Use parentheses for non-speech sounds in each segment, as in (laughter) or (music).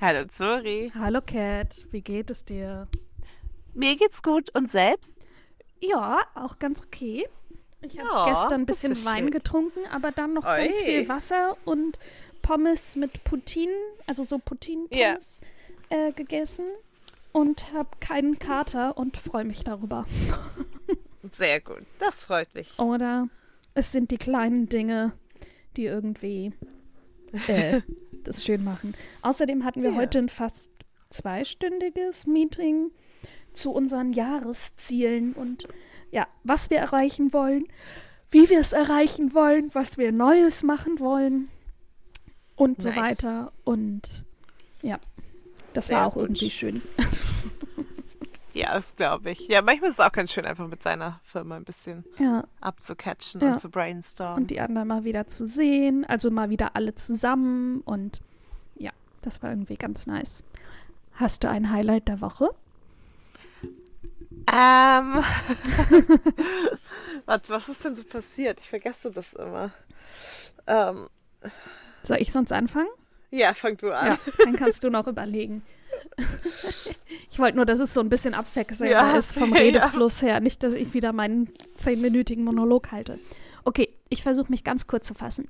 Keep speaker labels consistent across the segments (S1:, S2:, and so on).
S1: Hallo Zori.
S2: Hallo Cat, wie geht es dir?
S1: Mir geht's gut und selbst?
S2: Ja, auch ganz okay. Ich habe
S1: Ja,
S2: gestern ein bisschen Wein
S1: schön.
S2: getrunken, aber dann noch
S1: Oi.
S2: ganz viel Wasser und Pommes mit Poutine, also so Poutine-Pommes, äh, gegessen und habe keinen Kater und freue mich darüber. (laughs)
S1: Sehr gut, das freut mich.
S2: Oder es sind die kleinen Dinge, die irgendwie äh, (laughs) das schön machen. Außerdem hatten wir
S1: Ja.
S2: heute ein fast zweistündiges Meeting zu unseren Jahreszielen und ja, was wir erreichen wollen, wie wir es erreichen wollen, was wir Neues machen wollen und so
S1: Nice.
S2: weiter. Und ja, das
S1: Sehr
S2: war auch
S1: gut.
S2: irgendwie schön. (laughs)
S1: Ja, das glaube ich. Ja, manchmal ist es auch ganz schön, einfach mit seiner Firma ein bisschen
S2: Ja,
S1: abzucatchen
S2: Ja.
S1: und zu brainstormen.
S2: und die anderen mal wieder zu sehen, also mal wieder alle zusammen und ja, das war irgendwie ganz nice. Hast du ein Highlight der Woche?
S1: Ähm. (laughs) Warte, was ist denn so passiert? Ich vergesse das immer. Ähm,
S2: Soll ich sonst anfangen?
S1: ja, fang du an.
S2: Ja, dann kannst du noch überlegen. (laughs) Ich wollte nur, dass es so ein bisschen abwechselnd
S1: Ja,
S2: ist vom (laughs)
S1: ja.
S2: Redefluss her. Nicht, dass ich wieder meinen zehnminütigen Monolog halte. Okay, ich versuche mich ganz kurz zu fassen.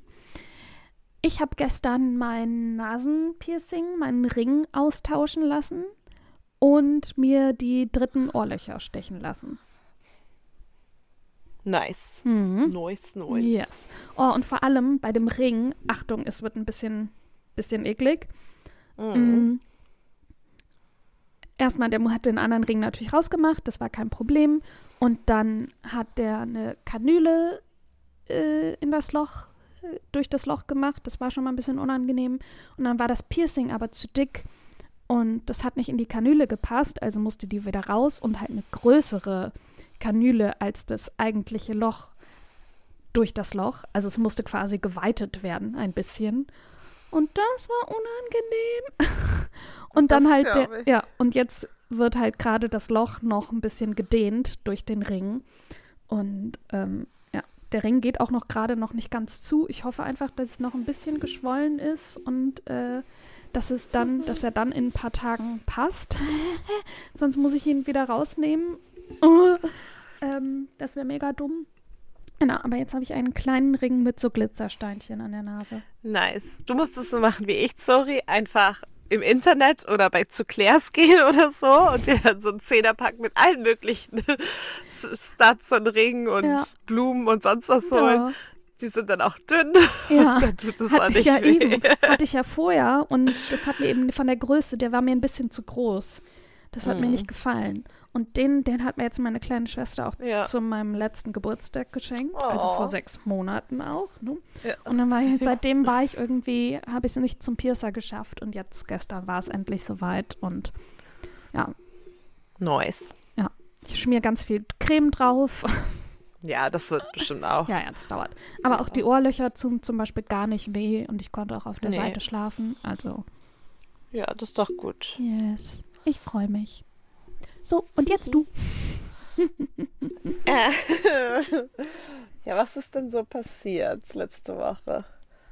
S2: Ich habe gestern mein Nasenpiercing, meinen Ring austauschen lassen und mir die dritten Ohrlöcher stechen lassen.
S1: Nice.
S2: Mhm.
S1: Nice, nice.
S2: Yes. Oh, und vor allem bei dem Ring, Achtung, es wird ein bisschen, bisschen eklig.
S1: Mhm.
S2: Erstmal, der hat den anderen Ring natürlich rausgemacht, das war kein Problem. Und dann hat der eine Kanüle äh, in das Loch, äh, durch das Loch gemacht. Das war schon mal ein bisschen unangenehm. Und dann war das Piercing aber zu dick und das hat nicht in die Kanüle gepasst, also musste die wieder raus und halt eine größere Kanüle als das eigentliche Loch durch das Loch. Also es musste quasi geweitet werden, ein bisschen. Und das war unangenehm. (laughs) Und dann
S1: Das
S2: halt der, ja, und jetzt wird halt gerade das Loch noch ein bisschen gedehnt durch den Ring. Und ähm, ja, der Ring geht auch noch gerade noch nicht ganz zu. Ich hoffe einfach, dass es noch ein bisschen geschwollen ist und äh, dass es dann, (laughs) dass er dann in ein paar Tagen passt. (laughs) Sonst muss ich ihn wieder rausnehmen. Oh, (laughs) ähm, das wäre mega dumm. Genau, aber jetzt habe ich einen kleinen Ring mit so Glitzersteinchen an der Nase.
S1: Nice. Du musst es so machen wie ich, sorry. Einfach im Internet oder bei zu Claire's gehen oder so und dir dann so einen Zehnerpack mit allen möglichen (laughs) Studs und Ringen und
S2: Ja.
S1: Blumen und sonst was
S2: Ja.
S1: holen. Die sind dann auch dünn.
S2: Ja. (laughs)
S1: dann tut es auch nicht
S2: ja,
S1: weh.
S2: eben. (laughs) Hatte ich ja vorher und das hat mir eben von der Größe, der war mir ein bisschen zu groß. Das hat mir
S1: Mhm.
S2: nicht gefallen. Und den, den hat mir jetzt meine kleine Schwester auch
S1: Ja.
S2: zu meinem letzten Geburtstag geschenkt. Also
S1: Oh.
S2: vor sechs Monaten auch. Ne?
S1: Ja.
S2: Und dann war ich, (laughs) seitdem war ich irgendwie, habe ich es nicht zum Piercer geschafft. Und jetzt gestern war es endlich soweit. Und ja,
S1: Nice.
S2: ich schmier ganz viel Creme drauf. (laughs)
S1: Ja, das wird bestimmt auch.
S2: Ja, ja, das dauert. Aber auch die Ohrlöcher zum, zum Beispiel gar nicht weh und ich konnte auch auf der
S1: Nee.
S2: Seite schlafen. Also,
S1: Ja, das ist doch gut.
S2: yes, ich freue mich. So, und jetzt du. (laughs)
S1: ja, was ist denn so passiert letzte Woche?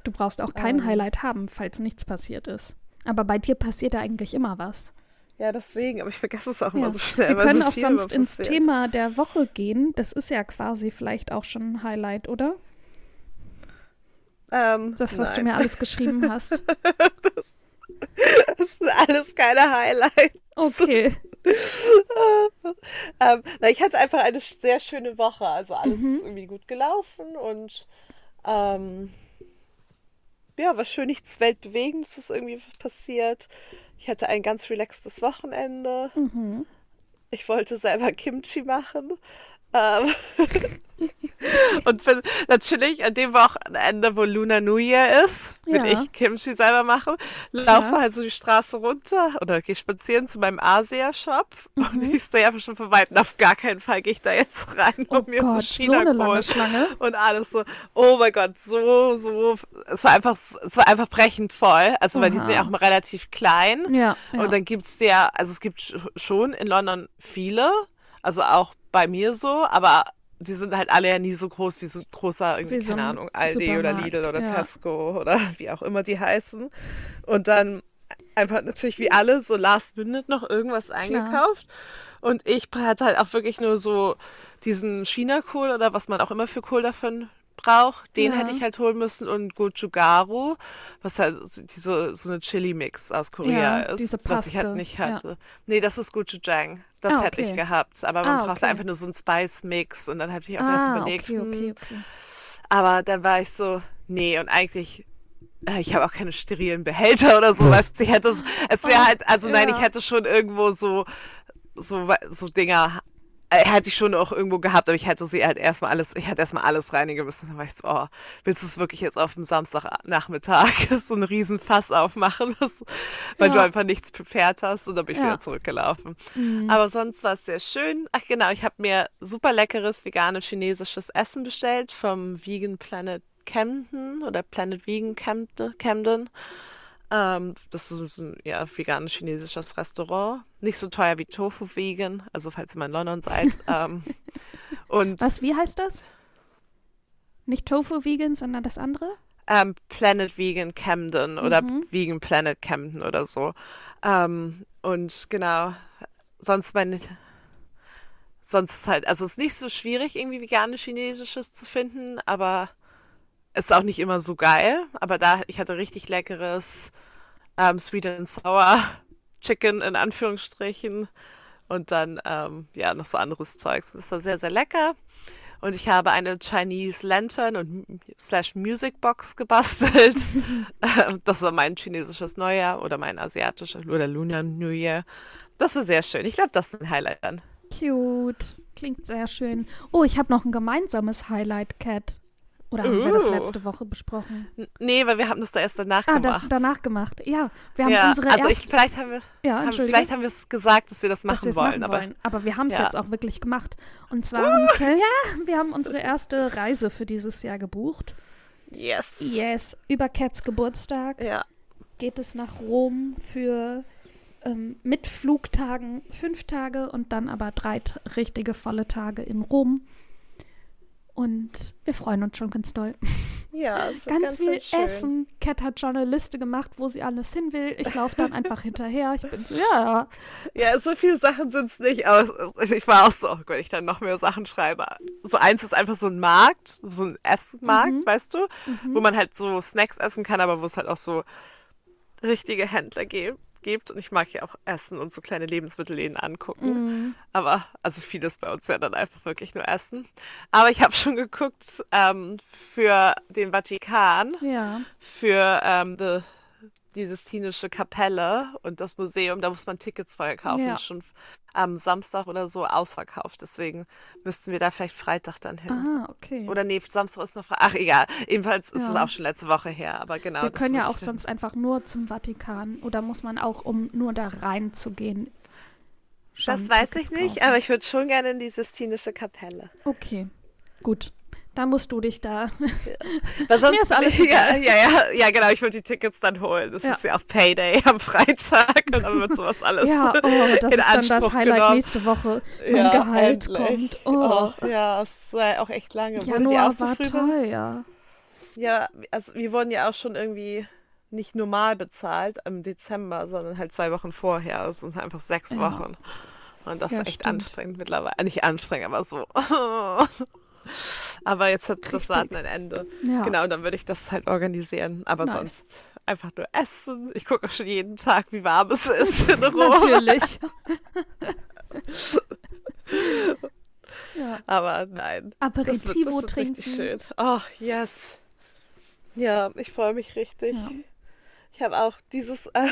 S2: Du brauchst auch kein
S1: Ähm.
S2: Highlight haben, falls nichts passiert ist. Aber bei dir passiert ja eigentlich immer was.
S1: Ja, deswegen, aber ich vergesse es auch immer
S2: Ja.
S1: so schnell.
S2: Wir können
S1: so
S2: auch sonst
S1: immer
S2: ins. Thema der Woche gehen. Das ist ja quasi vielleicht auch schon ein Highlight, oder?
S1: Ähm,
S2: Das, was
S1: nein.
S2: du mir alles geschrieben (laughs) hast.
S1: Das sind alles keine Highlights.
S2: Okay. (laughs)
S1: ähm, na, ich hatte einfach eine sehr schöne Woche. Also alles
S2: Mhm.
S1: ist irgendwie gut gelaufen und ähm, ja, war schön, nichts Weltbewegendes ist irgendwie passiert. Ich hatte ein ganz relaxtes Wochenende.
S2: Mhm.
S1: Ich wollte selber Kimchi machen. Ähm, (laughs) und bin natürlich an dem Wochenende, wo Luna New Year ist, will
S2: Ja.
S1: ich Kimchi selber machen. Laufe
S2: Ja.
S1: halt so die Straße runter oder gehe spazieren zu meinem Asia-Shop
S2: Mhm.
S1: und ich sehe einfach schon von weitem, auf gar keinen Fall gehe ich da jetzt rein, um
S2: Oh
S1: mir
S2: Gott,
S1: zu
S2: so
S1: China
S2: eine lange
S1: holen.
S2: Schlange.
S1: Und alles so, oh mein Gott, so, so, es war einfach, es war einfach brechend voll. Also, weil die sind ja auch mal relativ klein.
S2: Ja.
S1: Und dann gibt's ja, also es gibt sch- schon in London viele, also auch bei mir so, aber die sind halt alle ja nie so groß wie so ein großer, irgendwie,
S2: Wie so
S1: keine
S2: ein
S1: Ahnung, Aldi oder Lidl oder
S2: ja.
S1: Tesco oder (laughs) wie auch immer die heißen. Und dann einfach natürlich wie alle so last minute noch irgendwas eingekauft. Und ich hatte halt auch wirklich nur so diesen China-Kohl oder was man auch immer für Kohl davon braucht. Den
S2: Ja.
S1: hätte ich halt holen müssen und Gochugaru, was halt so- diese, so eine Chili-Mix aus Korea
S2: Ja,
S1: ist, was ich halt nicht
S2: ja.
S1: hatte. Nee, das ist Gochujang. Das
S2: Ah,
S1: hätte ich
S2: okay.
S1: gehabt. Aber man
S2: Ah,
S1: brauchte
S2: okay.
S1: einfach nur so einen Spice-Mix und dann habe ich auch erst
S2: Ah,
S1: überlegt,
S2: okay,
S1: hm,
S2: okay, okay.
S1: aber dann war ich so, nee, und eigentlich, äh, ich habe auch keine sterilen Behälter oder so, weißt ich hätte, es- es wäre halt, also nein,
S2: Ja.
S1: ich hätte schon irgendwo so, so, so Dinger, hätte ich schon auch irgendwo gehabt, aber ich hätte sie halt erstmal alles, ich hätte erstmal alles reinigen müssen. Dann war ich so, oh, willst du es wirklich jetzt auf dem Samstagnachmittag (laughs) so einen riesen Fass aufmachen, (laughs) was, weil du
S2: Ja.
S1: einfach nichts prepared hast und dann bin ich
S2: Ja.
S1: wieder zurückgelaufen.
S2: Mhm.
S1: Aber sonst war es sehr schön. Ach genau, ich habe mir super leckeres veganisch-chinesisches Essen bestellt vom Vegan Planet Camden oder Planet Vegan Camden. Camden. Ähm, das ist ein ja, veganisch-chinesisches Restaurant. Nicht so teuer wie Tofu Vegan, also falls ihr mal in London seid. (laughs) ähm, und
S2: Was, wie heißt das? Nicht Tofu Vegan, sondern das andere?
S1: ähm, Planet Vegan Camden oder
S2: Mhm.
S1: Vegan Planet Camden oder so. Ähm, und genau, sonst mein, sonst ist halt, also es ist nicht so schwierig, irgendwie veganisch-chinesisches zu finden, aber ist auch nicht immer so geil. Aber da, ich hatte richtig leckeres ähm, Sweet and Sour (laughs) Chicken in Anführungsstrichen und dann, ähm, ja, noch so anderes Zeugs. Das war sehr, sehr lecker. Und ich habe eine Chinese Lantern und slash Music Box (laughs) gebastelt. Ähm, das war mein chinesisches Neujahr oder mein asiatisches oder Lunar New Year. Das war sehr schön. Ich glaube, das ist mein Highlight dann.
S2: Cute. Klingt sehr schön. Oh, ich habe noch ein gemeinsames Highlight, Cat. Oder haben wir das
S1: Uh.
S2: letzte Woche besprochen?
S1: Nee, weil wir haben das da erst danach
S2: Ah, das
S1: gemacht.
S2: danach gemacht. Ja, wir haben
S1: ja,
S2: unsere
S1: also ich,
S2: erste,
S1: vielleicht haben wir,
S2: ja,
S1: haben,
S2: Entschuldige,
S1: vielleicht haben wir es gesagt, dass wir das machen wollen,
S2: machen
S1: aber
S2: wollen. Aber wir haben es
S1: Ja.
S2: jetzt auch wirklich gemacht. Und zwar haben wir, ja, wir haben unsere erste Reise für dieses Jahr gebucht.
S1: yes.
S2: Yes, über Cats Geburtstag
S1: Ja.
S2: geht es nach Rom für ähm, mit Flugtagen fünf Tage und dann aber drei richtige volle Tage in Rom. Und wir freuen uns schon ganz doll. (laughs)
S1: Ja, wird
S2: Ganz,
S1: ganz,
S2: viel
S1: ganz.
S2: Essen. Cat hat schon eine Liste gemacht, wo sie alles hin will. Ich laufe dann einfach hinterher. Ich bin so, ja.
S1: Ja, so viele Sachen sind es nicht, aber ich war auch so, oh Gott, ich dann noch mehr Sachen schreibe. So eins ist einfach so ein Markt, so ein Essmarkt,
S2: Mhm.
S1: weißt du, wo man halt so Snacks essen kann, aber wo es halt auch so richtige Händler ge gibt. Und ich mag ja auch Essen und so kleine Lebensmittelläden angucken.
S2: Mhm.
S1: Aber, also vieles bei uns ja dann einfach wirklich nur Essen. Aber ich habe (laughs) schon geguckt ähm, für den Vatikan
S2: Ja.
S1: für ähm, the, die Sistinische Kapelle und das Museum, da muss man Tickets vorher kaufen,
S2: Ja.
S1: schon am Samstag oder so ausverkauft. Deswegen müssten wir da vielleicht Freitag dann hin.
S2: Ah, okay.
S1: Oder nee, Samstag ist noch Freitag. Ach, egal. Jedenfalls ist
S2: Ja.
S1: es auch schon letzte Woche her, aber genau.
S2: wir können ja auch sonst einfach nur zum Vatikan. Oder muss man auch, um nur da reinzugehen?
S1: Das weiß
S2: Tickets
S1: ich nicht,
S2: kaufen?
S1: aber ich würde schon gerne in die Sistinische Kapelle.
S2: Okay, gut. Da musst du dich da. (laughs)
S1: Weil sonst,
S2: ist alles
S1: ja,
S2: egal.
S1: ja, ja, ja, genau, ich würde die Tickets dann holen. Das
S2: Ja.
S1: ist ja auch Payday am Freitag und dann wird sowas (laughs) alles
S2: ja, oh, das
S1: in (laughs)
S2: ist dann das
S1: Anspruch
S2: Highlight
S1: genommen.
S2: nächste Woche. Mein
S1: Ja,
S2: Gehalt
S1: endlich.
S2: kommt. Oh,
S1: Oh, ja, es war auch echt lange. Wurde
S2: Januar
S1: auch so
S2: war toll, ja.
S1: Ja, also wir wurden ja auch schon irgendwie nicht normal bezahlt im Dezember, sondern halt zwei Wochen vorher. Also Es sind einfach sechs
S2: Ja.
S1: Wochen. Und das
S2: Ja,
S1: ist echt
S2: stimmt.
S1: anstrengend mittlerweile. Nicht anstrengend, aber so. Aber jetzt hat das. Warten ein Ende.
S2: Ja.
S1: Genau, und dann würde ich das halt organisieren. Aber
S2: Nice.
S1: sonst einfach nur essen. Ich gucke schon jeden Tag, wie warm es ist in (laughs) Rom.
S2: Natürlich. (laughs) ja.
S1: Aber nein. Das wird, das
S2: Aperitivo
S1: wird
S2: trinken.
S1: richtig schön. Ach, yes. Ja, ich freue mich richtig.
S2: Ja.
S1: Ich habe auch dieses (laughs) äh,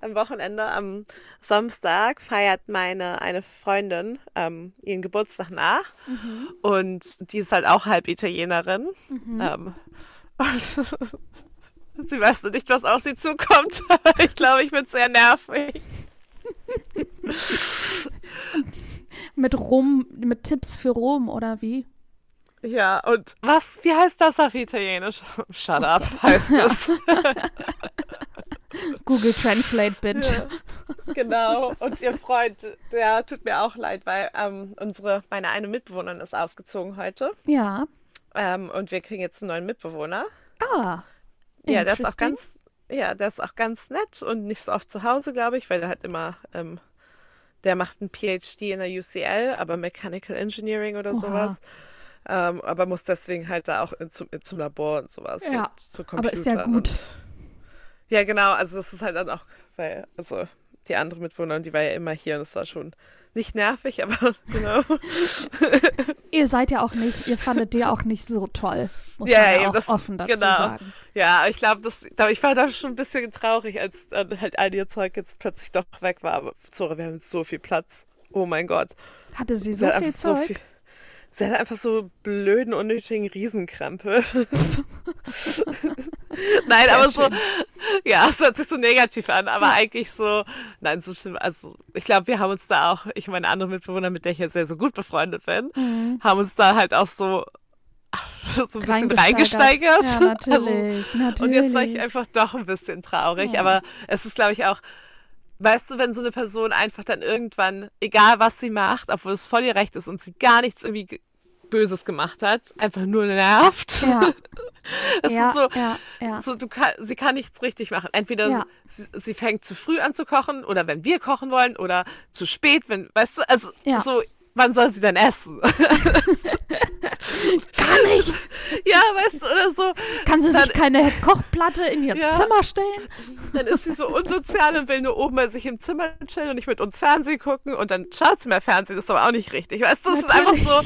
S1: am Wochenende, am Samstag, feiert meine eine Freundin ähm, ihren Geburtstag nach.
S2: Mhm.
S1: Und die ist halt auch halb Italienerin. Ähm, und (laughs) sie weiß noch nicht, was auf sie zukommt. (laughs) ich glaube, ich bin sehr nervig.
S2: Mit Rom, mit Tipps für Rom oder wie?
S1: Ja, und was, wie heißt das auf Italienisch? (laughs) Shut up, (laughs) heißt es. (laughs)
S2: Google Translate, bitte.
S1: Ja, genau. Und ihr Freund, der tut mir auch leid, weil ähm, unsere, meine eine Mitbewohnerin ist ausgezogen heute.
S2: Ja.
S1: Ähm, und wir kriegen jetzt einen neuen Mitbewohner.
S2: Ah.
S1: Ja, der ist auch ganz, ja, der ist auch ganz nett und nicht so oft zu Hause, glaube ich, weil der hat immer, ähm, der macht ein PhD in der UCL, aber Mechanical Engineering oder
S2: Oha.
S1: sowas. Ähm, aber muss deswegen halt da auch in, zum, in, zum Labor und sowas
S2: Ja,
S1: und zu
S2: aber ist
S1: Computern
S2: ja gut.
S1: Und, ja, genau, also das ist halt dann auch, weil, also die andere Mitbewohnerin, die war ja immer hier und es war schon nicht nervig, aber (laughs) genau. (laughs)
S2: Ihr seid ja auch nicht, ihr fandet die auch nicht so toll. Muss
S1: Ja,
S2: man ja
S1: eben,
S2: auch
S1: das-
S2: offen dazu
S1: genau.
S2: sagen.
S1: Ja, ich glaube, das, ich war da schon ein bisschen traurig, als dann halt all ihr Zeug jetzt plötzlich doch weg war. Aber Zora, wir haben so viel Platz. Oh mein Gott.
S2: Hatte sie
S1: Sie
S2: so
S1: hat
S2: viel
S1: einfach so
S2: Zeug?
S1: viel. Sie hat einfach so blöden, unnötigen Riesenkrempel. (laughs) nein,
S2: Sehr
S1: aber so,
S2: schön.
S1: ja, es hört sich so negativ an, aber eigentlich so, nein, so schlimm. Also, ich glaube, wir haben uns da auch, ich meine andere Mitbewohner, mit der ich jetzt sehr so gut befreundet bin,
S2: Mhm.
S1: haben uns da halt auch so, (laughs) so ein bisschen
S2: Reingesteigert.
S1: reingesteigert.
S2: Ja, natürlich,
S1: Also, (laughs)
S2: natürlich.
S1: und jetzt war ich einfach doch ein bisschen traurig.
S2: Ja.
S1: Aber es ist, glaube ich, auch, weißt du, wenn so eine Person einfach dann irgendwann, egal was sie macht, obwohl es voll ihr Recht ist und sie gar nichts irgendwie ge- Böses gemacht hat, einfach nur nervt.
S2: Ja, (laughs)
S1: Das
S2: ja,
S1: ist so,
S2: ja, ja.
S1: so du kann, sie kann nichts richtig machen. Entweder
S2: Ja.
S1: sie, sie fängt zu früh an zu kochen oder wenn wir kochen wollen oder zu spät, wenn, weißt du, also so, wann soll sie denn essen? (laughs) (laughs)
S2: Gar nicht.
S1: ja, weißt du, oder so.
S2: Kann sie sich
S1: Dann-
S2: keine Kochplatte in ihr
S1: Ja.
S2: Zimmer stellen?
S1: Dann ist sie so unsozial und will nur oben bei sich im Zimmer chillen und nicht mit uns Fernsehen gucken und dann schaut sie mehr Fernsehen, das ist aber auch nicht richtig. Weißt du, das ist einfach so,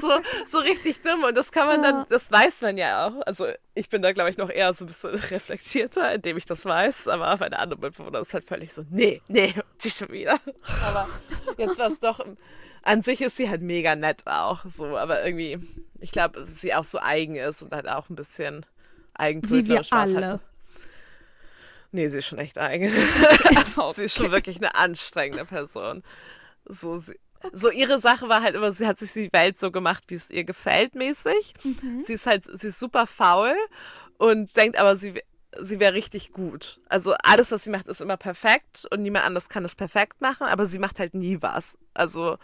S1: so, so richtig dumm und das kann man
S2: Ja.
S1: dann, das weiß man ja auch. Also ich bin da, glaube ich, noch eher so ein bisschen (laughs) reflektierter, indem ich das weiß, aber meine andere Mitbewohner ist halt völlig so, nee, nee, die schon wieder. Aber jetzt war es doch, an sich ist sie halt mega nett auch, so, aber irgendwie, ich glaube, dass sie auch so eigen ist und halt auch ein bisschen eigenbrötlerisch was
S2: alle.
S1: Halt. Nee, sie ist schon echt eigen. also, (laughs) (laughs) Sie ist schon wirklich eine anstrengende Person. So, sie, so ihre Sache war halt immer, sie hat sich die Welt so gemacht, wie es ihr gefällt, mäßig.
S2: Mhm.
S1: Sie ist halt, sie ist super faul und denkt aber, sie, sie wäre richtig gut. Also alles, was sie macht, ist immer perfekt und niemand anders kann es perfekt machen, aber sie macht halt nie was. Also,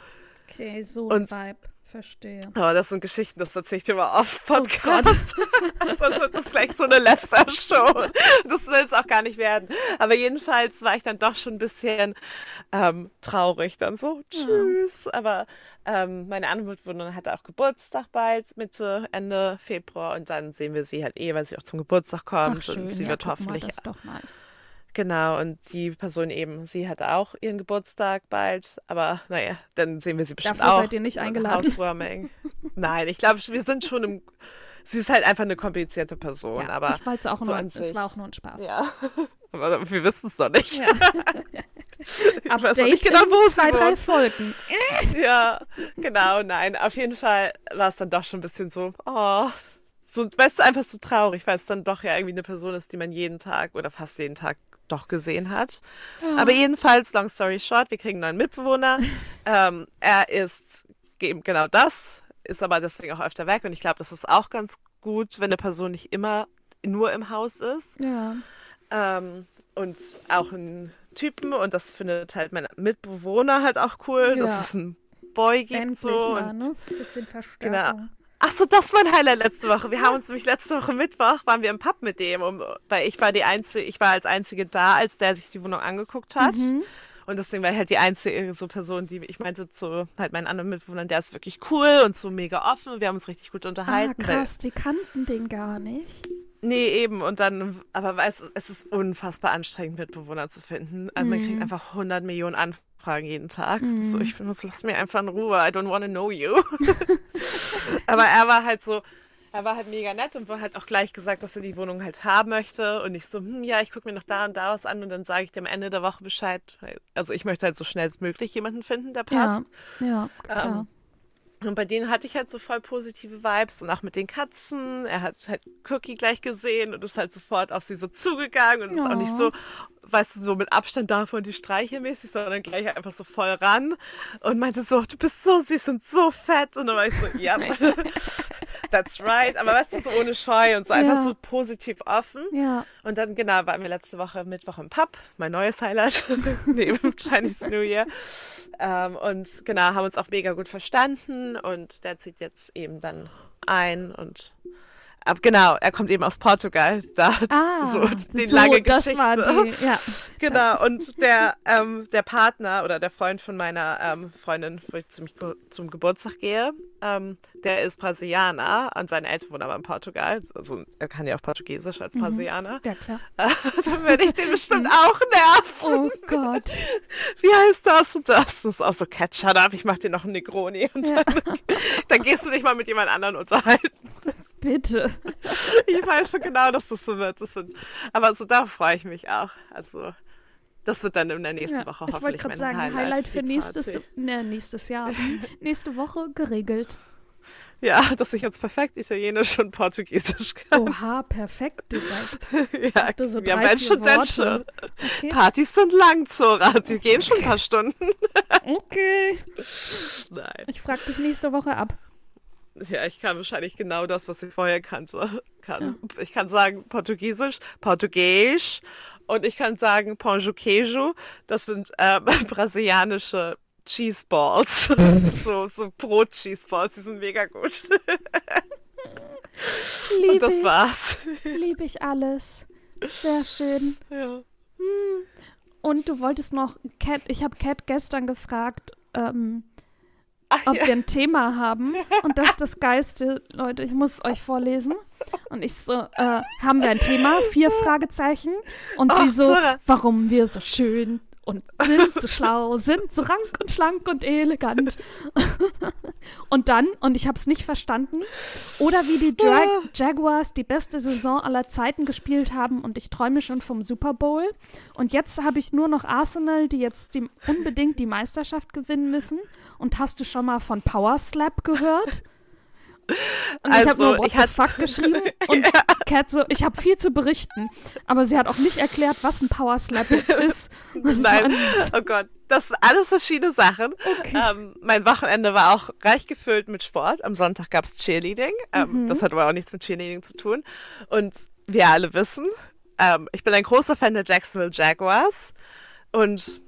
S2: Okay, so
S1: Und-
S2: Vibe. Verstehe.
S1: aber das sind Geschichten, das erzähle ich dir mal auf
S2: Oh
S1: Podcast. Sonst (laughs) wird das gleich so eine Lester-Show. Das soll es auch gar nicht werden. Aber jedenfalls war ich dann doch schon ein bisschen ähm, traurig. Dann so, tschüss. Aber ähm, meine andere Mitbewohnerin hatte auch Geburtstag bald, Mitte, Ende Februar. Und dann sehen wir sie halt eh, weil sie auch zum Geburtstag kommt.
S2: Ach, schön.
S1: und sie
S2: ja,
S1: wird
S2: guck mal,
S1: hoffentlich
S2: Das ist doch nice.
S1: Genau, und die Person eben, sie hatte auch ihren Geburtstag bald, aber naja, dann sehen wir sie bestimmt
S2: Dafür
S1: auch.
S2: seid ihr nicht eingeladen.
S1: Housewarming. Nein, ich glaube, wir sind schon im. Sie ist halt einfach eine komplizierte Person,
S2: Ja,
S1: aber.
S2: ich weiß auch
S1: so
S2: nur,
S1: an
S2: es
S1: sich.
S2: war auch nur ein Spaß.
S1: Ja. (laughs) Aber wir wissen es doch nicht.
S2: Ja. (laughs)
S1: ich weiß
S2: Update
S1: noch nicht genau, wo sie
S2: zwei, drei. Folgen. (laughs)
S1: Ja, genau, nein. Auf jeden Fall war es dann doch schon ein bisschen so, oh, so, weißt du, einfach so traurig, weil es dann doch ja irgendwie eine Person ist, die man jeden Tag oder fast jeden Tag doch gesehen hat. Aber jedenfalls, long story short, wir kriegen einen neuen Mitbewohner. (laughs) ähm, er ist eben genau das, ist aber deswegen auch öfter weg und ich glaube, das ist auch ganz gut, wenn eine Person nicht immer nur im Haus ist.
S2: Ja.
S1: Ähm, und auch einen Typen und das findet halt mein Mitbewohner halt auch cool,
S2: Ja.
S1: dass es einen Boy gibt
S2: Endlich
S1: so.
S2: mal,
S1: Und,
S2: ne? Bisschen Verstärkung.
S1: Genau. Ach so, das war ein Highlight letzte Woche. Wir haben uns nämlich letzte Woche Mittwoch waren wir im Pub mit dem, um, weil ich war die einzige, ich war als einzige da, als der sich die Wohnung angeguckt hat.
S2: Mhm.
S1: Und deswegen war ich halt die einzige so Person, die ich meinte zu halt meinen anderen Mitbewohnern, der ist wirklich cool und so mega offen. Wir haben uns richtig gut
S2: Ah,
S1: unterhalten. weil-
S2: krass, die kannten den gar nicht.
S1: Nee, eben. Und dann, aber es, es ist unfassbar anstrengend, Mitbewohner zu finden. Also man
S2: Mhm.
S1: kriegt einfach 100 Millionen Anfragen jeden Tag. So, ich bin so, lass mir einfach in Ruhe. I don't want to know you. (laughs) aber er war halt so, er war halt mega nett und war halt auch gleich gesagt, dass er die Wohnung halt haben möchte. Und ich so, hm, ja, ich gucke mir noch da und da was an und dann sage ich dir am Ende der Woche Bescheid. Also ich möchte halt so schnell als möglich jemanden finden, der passt.
S2: Ja, ja, klar.
S1: Ähm, Und bei denen hatte ich halt so voll positive Vibes und auch mit den Katzen. Er hat halt Cookie gleich gesehen und ist halt sofort auf sie so zugegangen und ist auch nicht so, weißt du, so mit Abstand davon die Streiche mäßig, sondern gleich einfach so voll ran und meinte so, du bist so süß und so fett. Und dann war ich so, ja. That's right. Aber weißt du, so ohne Scheu und so einfach
S2: Ja.
S1: so positiv offen.
S2: Ja.
S1: Und dann, genau, waren wir letzte Woche Mittwoch im Pub, mein neues Highlight (laughs) neben Chinese New Year. Ähm, und genau, haben uns auch mega gut verstanden und der zieht jetzt eben dann ein und ab, genau, er kommt eben aus Portugal, da
S2: Ah,
S1: so die
S2: so,
S1: lange Geschichte.
S2: die, ja.
S1: Genau, und der, ähm, der Partner oder der Freund von meiner ähm, Freundin, wo ich zum, zum Geburtstag gehe, ähm, der ist Brasilianer und seine Eltern wohnen aber in Portugal. Also er kann ja auch Portugiesisch als Brasilianer.
S2: Ja, klar. (laughs)
S1: Dann werde ich den bestimmt auch nerven.
S2: Oh Gott. (laughs)
S1: Wie heißt das und das? Das ist auch so Cat, shut up, ich mach dir noch einen Negroni. Und
S2: Ja.
S1: dann, (laughs) dann gehst du dich mal mit jemand anderen unterhalten.
S2: Bitte. (laughs)
S1: Ich weiß schon genau, dass das so wird. Das wird aber so darauf freue ich mich auch. Also das wird dann in der nächsten
S2: Ja,
S1: Woche
S2: ich wollte
S1: hoffentlich
S2: gerade
S1: mein
S2: sagen,
S1: Highlight,
S2: Highlight für nächstes, ne, nächstes Jahr, (laughs) nächste Woche geregelt.
S1: Ja, dass ich jetzt perfekt Italienisch und Portugiesisch kann.
S2: Oha, perfekt direkt. (laughs)
S1: ja,
S2: dachte so
S1: ja
S2: drei,
S1: schon, denn
S2: Worte.
S1: schon.
S2: Okay.
S1: Partys sind lang, Zora. Sie gehen schon ein paar Stunden.
S2: Okay.
S1: Nein.
S2: Ich frage dich nächste Woche ab.
S1: Ja, ich kann wahrscheinlich genau das, was ich vorher kannte. (laughs) Kann. Ich kann sagen Portugiesisch, Portugiesisch und ich kann sagen Pão Queijo. Das sind äh, (laughs) brasilianische Cheese Balls. (laughs) so, so Brot-Cheese-Balls, die sind mega gut.
S2: Liebe
S1: Und das
S2: ich,
S1: war's.
S2: lieb ich alles. Sehr schön.
S1: Ja.
S2: Und du wolltest noch, Cat, ich habe Cat gestern gefragt, ähm, ob wir ein Thema haben. (laughs) Und das ist das Geilste, Leute, ich muss es euch vorlesen. Und ich so, äh, haben wir ein Thema? Vier Fragezeichen. Und sie
S1: Ach,
S2: so,
S1: Zara.
S2: warum wir so schön und sind so schlau, sind so rank und schlank und elegant. (laughs) und dann, und ich habe es nicht verstanden, oder wie die Drag Jaguars die beste Saison aller Zeiten gespielt haben und ich träume schon vom Super Bowl. Und jetzt habe ich nur noch Arsenal, die jetzt die, unbedingt die Meisterschaft gewinnen müssen. Und hast du schon mal von Power Slap gehört? Und ich habe
S1: Also,
S2: nur What
S1: ich
S2: the fuck geschrieben (laughs) und Cat so, ich habe viel zu berichten. Aber sie hat auch nicht erklärt, was ein Power Slap jetzt (laughs) ist.
S1: Nein, oh Gott, das sind alles verschiedene Sachen. Ähm, mein Wochenende war auch reich gefüllt mit Sport. Am Sonntag gab's Cheerleading. Ähm, Das hat aber auch nichts mit Cheerleading zu tun. Und wir alle wissen, ähm, ich bin ein großer Fan der Jacksonville Jaguars. Und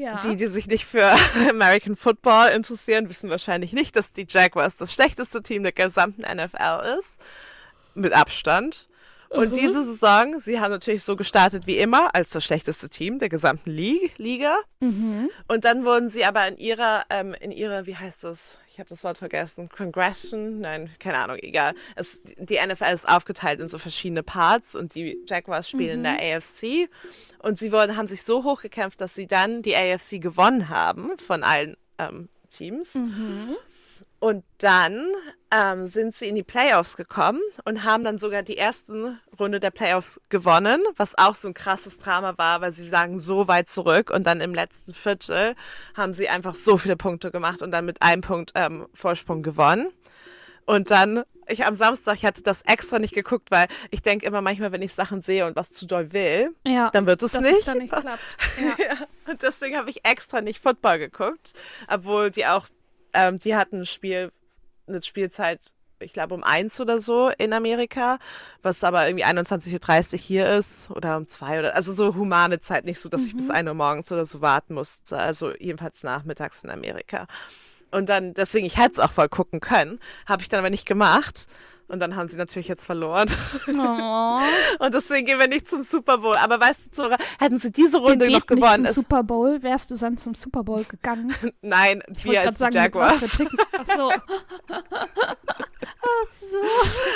S2: Ja.
S1: die, die sich nicht für (laughs) American Football interessieren, wissen wahrscheinlich nicht, dass die Jaguars das schlechteste Team der gesamten NFL ist. Mit Abstand. Und diese Saison, sie haben natürlich so gestartet wie immer, als das schlechteste Team der gesamten Li Liga. Und dann wurden sie aber in ihrer, ähm, in ihrer, wie heißt das? Ich habe das Wort vergessen. Congression? Nein, keine Ahnung, egal. Es, die NFL ist aufgeteilt in so verschiedene Parts und die Jaguars spielen in der AFC. Und sie wurden, haben sich so hochgekämpft, dass sie dann die AFC gewonnen haben von allen ähm, Teams. Und dann ähm, sind sie in die Playoffs gekommen und haben dann sogar die ersten Runde der Playoffs gewonnen, was auch so ein krasses Drama war, weil sie lagen so weit zurück und dann im letzten Viertel haben sie einfach so viele Punkte gemacht und dann mit einem Punkt ähm, Vorsprung gewonnen. Und dann, ich am Samstag, ich hatte das extra nicht geguckt, weil ich denke immer manchmal, wenn ich Sachen sehe und was zu doll will,
S2: ja.
S1: dann wird es
S2: dass
S1: nicht.
S2: es dann nicht (laughs) klappt. (laughs) Ja.
S1: Ja, und deswegen habe ich extra nicht Football geguckt, obwohl die auch, ähm, die hatten ein Spiel, eine Spielzeit, ich glaube um eins oder so in Amerika, was aber irgendwie 21.30 Uhr hier ist oder um zwei oder, also so humane Zeit, nicht so, dass ich bis ein Uhr morgens oder so warten musste, also jedenfalls nachmittags in Amerika. Und dann, deswegen, ich hätte es auch voll gucken können, habe ich dann aber nicht gemacht. Und dann haben sie natürlich jetzt verloren.
S2: Oh. (laughs)
S1: Und deswegen gehen wir nicht zum Super Bowl. Aber weißt du, Zora, hätten sie diese Runde noch gewonnen,
S2: nicht zum Super Bowl. Wärst du dann zum Super Bowl gegangen? (laughs)
S1: Nein,
S2: Ich
S1: wir als
S2: sagen,
S1: Jaguars.
S2: Ach so. (laughs) Ach so.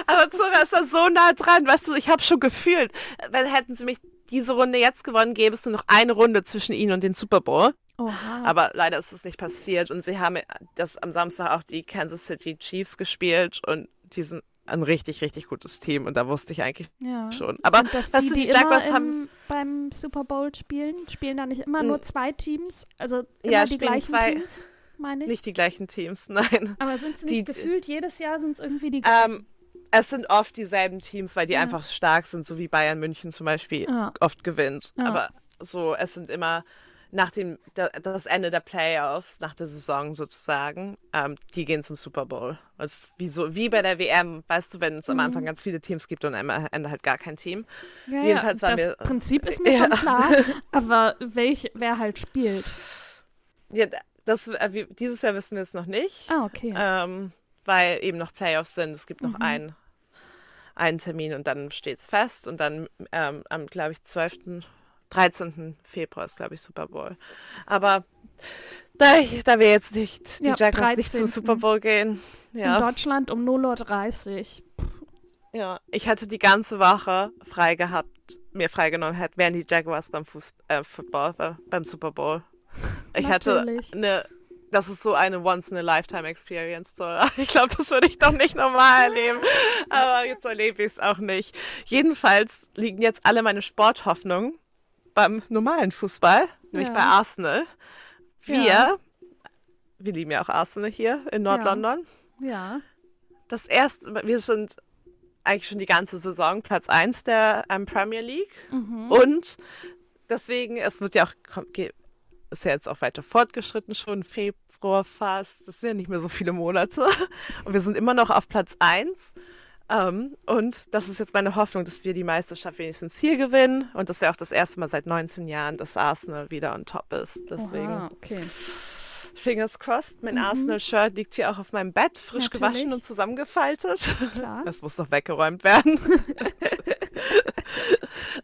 S1: Aber Zora ist da so nah dran, weißt du, ich habe schon gefühlt, wenn hätten sie mich diese Runde jetzt gewonnen, gäbe es nur noch eine Runde zwischen ihnen und den Super Bowl.
S2: Oha.
S1: Aber leider ist es nicht passiert und sie haben das am Samstag auch die Kansas City Chiefs gespielt und die sind ein richtig, richtig gutes Team und da wusste ich eigentlich
S2: ja.
S1: schon. Aber
S2: Sind das
S1: weißt
S2: die,
S1: du,
S2: die,
S1: die
S2: immer
S1: haben-
S2: im, beim Super Bowl spielen? Spielen da nicht immer nur zwei Teams? Also immer
S1: Ja,
S2: die gleichen
S1: zwei-
S2: Teams, meine ich?
S1: nicht die gleichen Teams, (laughs) nein.
S2: Aber sind sie
S1: die-
S2: nicht gefühlt? Jedes Jahr sind es irgendwie die
S1: Ähm, es sind oft dieselben Teams, weil die einfach stark sind, so wie Bayern München zum Beispiel
S2: Ja.
S1: oft gewinnt.
S2: Ja.
S1: Aber so, es sind immer nach dem da, das Ende der Playoffs, nach der Saison sozusagen, ähm, die gehen zum Super Bowl. Also wie, so, wie bei der WM, weißt du, wenn es am Anfang
S2: Mhm.
S1: ganz viele Teams gibt und am Ende halt gar kein Team.
S2: Ja,
S1: Jedenfalls
S2: ja, das
S1: wir-
S2: Prinzip ist mir (laughs)
S1: Ja.
S2: schon klar, (laughs) aber welch, wer halt spielt.
S1: Ja, das, äh, dieses Jahr wissen wir es noch nicht,
S2: Ah, okay.
S1: ähm, weil eben noch Playoffs sind. Es gibt noch
S2: Mhm.
S1: einen, einen Termin und dann steht es fest. Und dann ähm, am, glaube ich, 12., 13. Februar ist, glaube ich, Super Bowl. Aber da, ich, da wir jetzt nicht, die
S2: Ja,
S1: Jaguars nicht zum
S2: 13..
S1: Super Bowl gehen,
S2: In
S1: ja,
S2: Deutschland um 0.30 Uhr.
S1: ja, ich hatte die ganze Woche frei gehabt, mir freigenommen hätte, wären die Jaguars beim Fuß, äh, Football, bei, beim Super Bowl. (laughs) Ich hatte eine, das ist so eine Once-in-a-Lifetime-Experience. (laughs) Ich glaube, das würde ich doch nicht normal erleben. Aber jetzt erlebe ich es auch nicht. Jedenfalls liegen jetzt alle meine Sporthoffnungen beim normalen Fußball, nämlich
S2: Ja.
S1: bei Arsenal. Wir,
S2: Ja.
S1: wir lieben ja auch Arsenal hier in Nord-London.
S2: Ja.
S1: Das erste, wir sind eigentlich schon die ganze Saison Platz 1 der ähm, Premier League.
S2: Mhm.
S1: Und deswegen, es wird ja auch, ist ja jetzt auch weiter fortgeschritten, schon Februar fast. Das sind ja nicht mehr so viele Monate. (laughs) Und wir sind immer noch auf Platz 1. Ähm, und das ist jetzt meine Hoffnung, dass wir die Meisterschaft wenigstens hier gewinnen. Und das wäre auch das erste Mal seit 19 Jahren, dass Arsenal wieder on top ist. Deswegen.
S2: Oha, okay.
S1: Fingers crossed. Mein Arsenal-Shirt liegt hier auch auf meinem Bett, frisch
S2: Natürlich.
S1: gewaschen und zusammengefaltet.
S2: Klar.
S1: Das muss noch weggeräumt werden. (laughs)